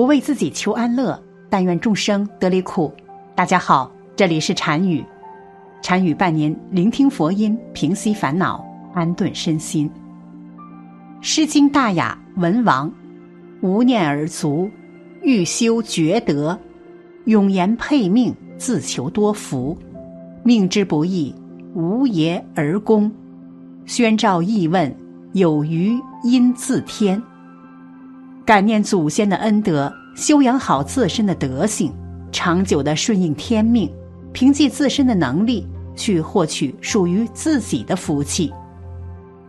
不为自己求安乐，但愿众生得离苦。大家好，这里是禅语，禅语伴您聆听佛音，平息烦恼，安顿身心。《诗经·大雅·文王》：无念而足，欲修厥德，永言配命，自求多福。命之不易，无言而功。宣召译问，有余因自天。感念祖先的恩德，修养好自身的德行，长久的顺应天命，凭借自身的能力去获取属于自己的福气。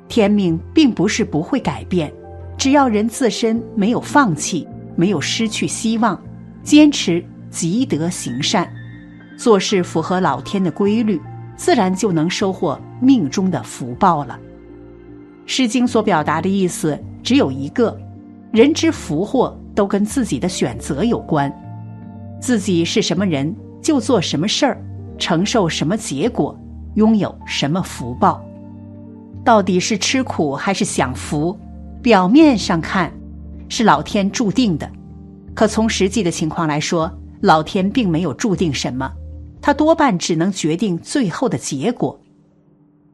天命并不是不会改变，只要人自身没有放弃，没有失去希望，坚持积德行善，做事符合老天的规律，自然就能收获命中的福报了。《诗经》所表达的意思只有一个。人之福祸都跟自己的选择有关，自己是什么人就做什么事儿，承受什么结果，拥有什么福报。到底是吃苦还是享福？表面上看是老天注定的，可从实际的情况来说，老天并没有注定什么，他多半只能决定最后的结果。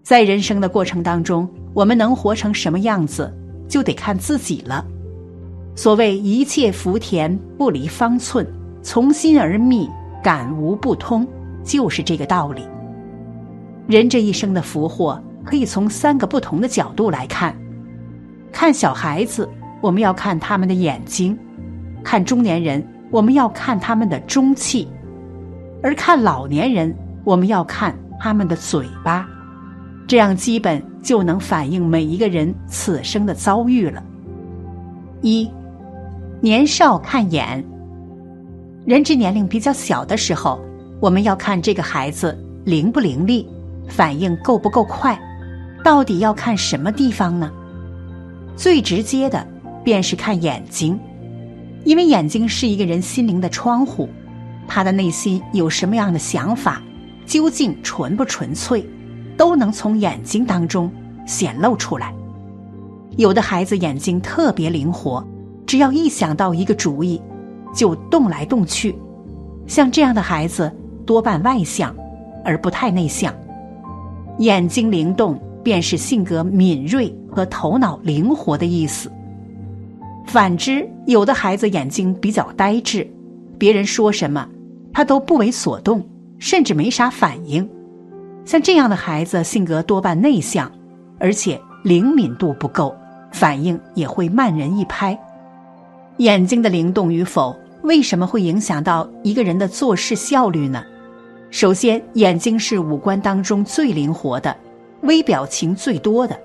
在人生的过程当中，我们能活成什么样子，就得看自己了。所谓一切福田不离方寸，从心而觅，感无不通，就是这个道理。人这一生的福祸，可以从三个不同的角度来看。看小孩子，我们要看他们的眼睛；看中年人，我们要看他们的中气；而看老年人，我们要看他们的嘴巴。这样基本就能反映每一个人此生的遭遇了。一。年少看眼，人之年龄比较小的时候，我们要看这个孩子灵不灵力，反应够不够快。到底要看什么地方呢？最直接的便是看眼睛，因为眼睛是一个人心灵的窗户，他的内心有什么样的想法，究竟纯不纯粹，都能从眼睛当中显露出来。有的孩子眼睛特别灵活。只要一想到一个主意，就动来动去。像这样的孩子多半外向，而不太内向。眼睛灵动，便是性格敏锐和头脑灵活的意思。反之，有的孩子眼睛比较呆滞，别人说什么，他都不为所动，甚至没啥反应。像这样的孩子，性格多半内向，而且灵敏度不够，反应也会慢人一拍。眼睛的灵动与否，为什么会影响到一个人的做事效率呢？首先，眼睛是五官当中最灵活的，微表情最多的；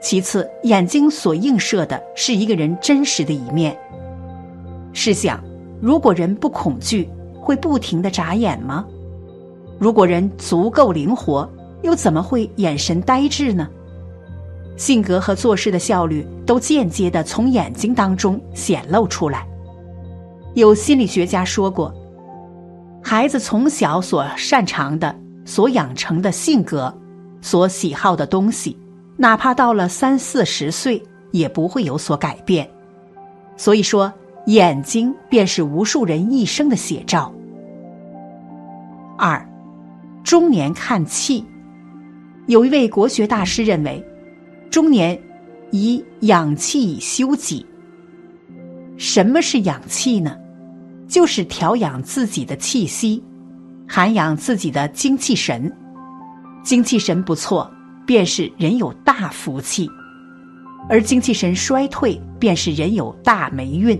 其次，眼睛所映射的是一个人真实的一面。试想，如果人不恐惧，会不停的眨眼吗？如果人足够灵活，又怎么会眼神呆滞呢？性格和做事的效率都间接的从眼睛当中显露出来。有心理学家说过，孩子从小所擅长的、所养成的性格、所喜好的东西，哪怕到了三四十岁，也不会有所改变。所以说，眼睛便是无数人一生的写照。二，中年看气，有一位国学大师认为。中年以养气以修己。什么是养气呢？就是调养自己的气息，涵养自己的精气神。精气神不错，便是人有大福气；而精气神衰退，便是人有大霉运。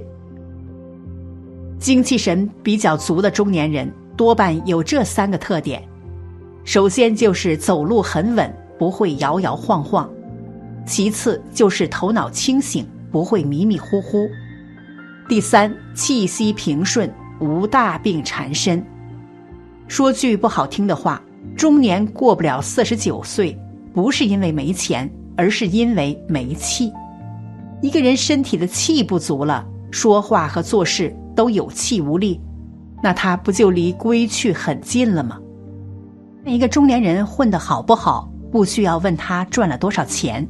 精气神比较足的中年人，多半有这三个特点：首先就是走路很稳，不会摇摇晃晃。其次就是头脑清醒，不会迷迷糊糊；第三，气息平顺，无大病缠身。说句不好听的话，中年过不了四十九岁，不是因为没钱，而是因为没气。一个人身体的气不足了，说话和做事都有气无力，那他不就离归去很近了吗？一个中年人混得好不好，不需要问他赚了多少钱。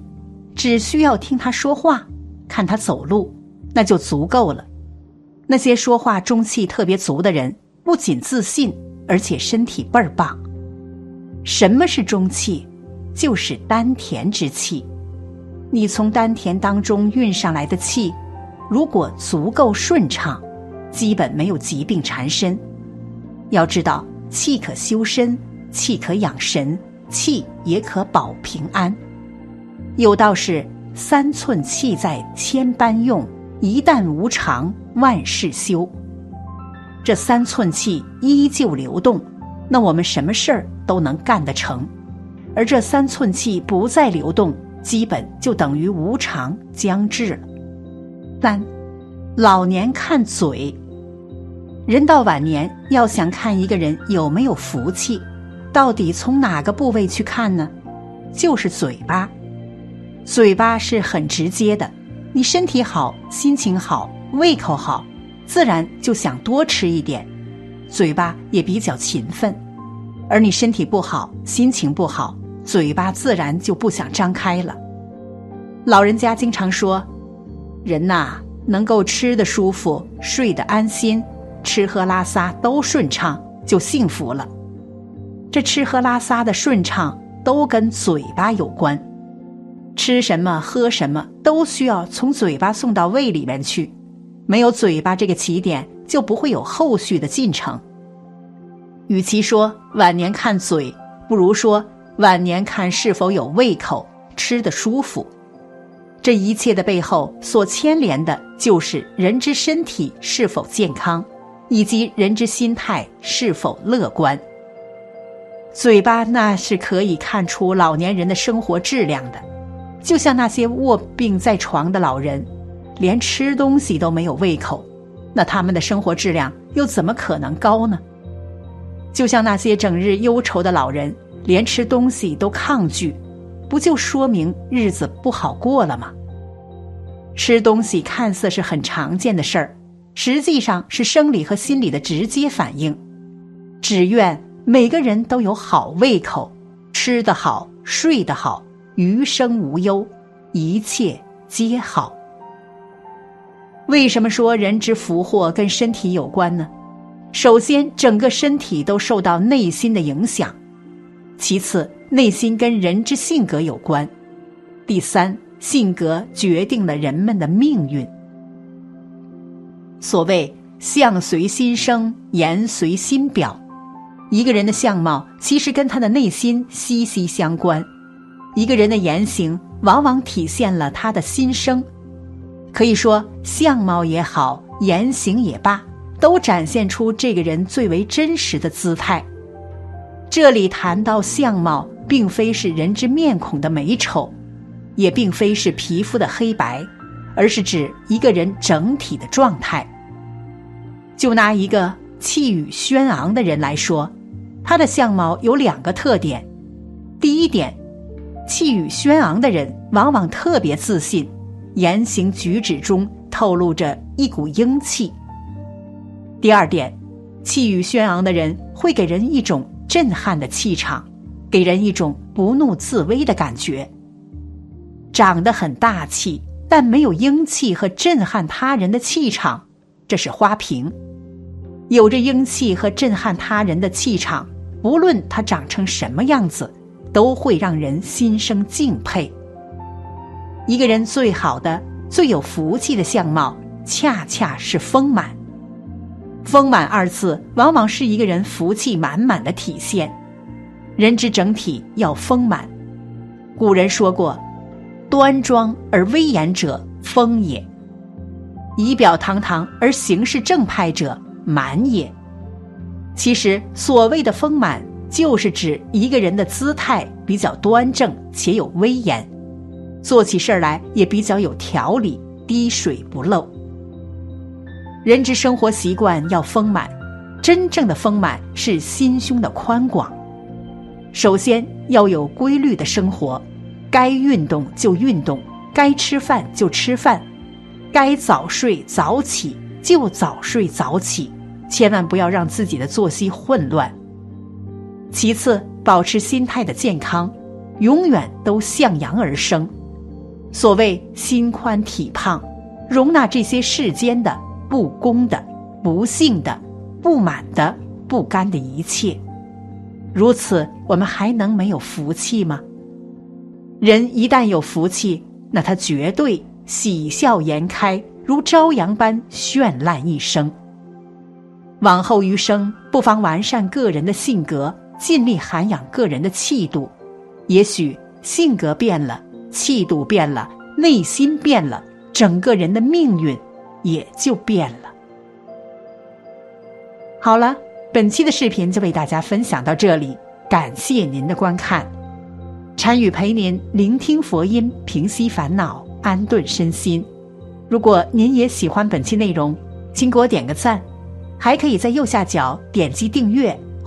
只需要听他说话，看他走路，那就足够了。那些说话中气特别足的人，不仅自信，而且身体倍儿棒。什么是中气？就是丹田之气。你从丹田当中运上来的气，如果足够顺畅，基本没有疾病缠身。要知道，气可修身，气可养神，气也可保平安。有道是：“三寸气在千般用，一旦无常，万事休。”这三寸气依旧流动，那我们什么事儿都能干得成；而这三寸气不再流动，基本就等于无常将至了。三，老年看嘴。人到晚年，要想看一个人有没有福气，到底从哪个部位去看呢？就是嘴巴。嘴巴是很直接的，你身体好、心情好、胃口好，自然就想多吃一点，嘴巴也比较勤奋；而你身体不好、心情不好，嘴巴自然就不想张开了。老人家经常说：“人呐，能够吃得舒服、睡得安心。”吃喝拉撒都顺畅，就幸福了。这吃喝拉撒的顺畅都跟嘴巴有关，吃什么喝什么都需要从嘴巴送到胃里面去，没有嘴巴这个起点，就不会有后续的进程。与其说晚年看嘴，不如说晚年看是否有胃口，吃得舒服。这一切的背后所牵连的就是人之身体是否健康。以及人之心态是否乐观，嘴巴那是可以看出老年人的生活质量的。就像那些卧病在床的老人，连吃东西都没有胃口，那他们的生活质量又怎么可能高呢？就像那些整日忧愁的老人，连吃东西都抗拒，不就说明日子不好过了吗？吃东西看似是很常见的事儿。实际上是生理和心理的直接反应。只愿每个人都有好胃口，吃得好，睡得好，余生无忧，一切皆好。为什么说人之福祸跟身体有关呢？首先，整个身体都受到内心的影响；其次，内心跟人之性格有关；第三，性格决定了人们的命运。所谓相随心生，言随心表。一个人的相貌其实跟他的内心息息相关。一个人的言行往往体现了他的心声。可以说，相貌也好，言行也罢，都展现出这个人最为真实的姿态。这里谈到相貌，并非是人之面孔的美丑，也并非是皮肤的黑白。而是指一个人整体的状态。就拿一个气宇轩昂的人来说，他的相貌有两个特点：第一点，气宇轩昂的人往往特别自信，言行举止中透露着一股英气；第二点，气宇轩昂的人会给人一种震撼的气场，给人一种不怒自威的感觉，长得很大气。但没有英气和震撼他人的气场，这是花瓶。有着英气和震撼他人的气场，不论他长成什么样子，都会让人心生敬佩。一个人最好的、最有福气的相貌，恰恰是丰满。丰满二字，往往是一个人福气满满的体现。人之整体要丰满。古人说过。端庄而威严者，丰也；仪表堂堂而行事正派者，满也。其实，所谓的丰满，就是指一个人的姿态比较端正且有威严，做起事儿来也比较有条理，滴水不漏。人之生活习惯要丰满，真正的丰满是心胸的宽广。首先要有规律的生活。该运动就运动，该吃饭就吃饭，该早睡早起就早睡早起，千万不要让自己的作息混乱。其次，保持心态的健康，永远都向阳而生。所谓心宽体胖，容纳这些世间的，不公的、不幸的、不满的、不甘的一切。如此，我们还能没有福气吗？人一旦有福气，那他绝对喜笑颜开，如朝阳般绚烂一生。往后余生，不妨完善个人的性格，尽力涵养个人的气度。也许性格变了，气度变了，内心变了，整个人的命运也就变了。好了，本期的视频就为大家分享到这里，感谢您的观看。禅语陪您聆听佛音，平息烦恼，安顿身心。如果您也喜欢本期内容，请给我点个赞，还可以在右下角点击订阅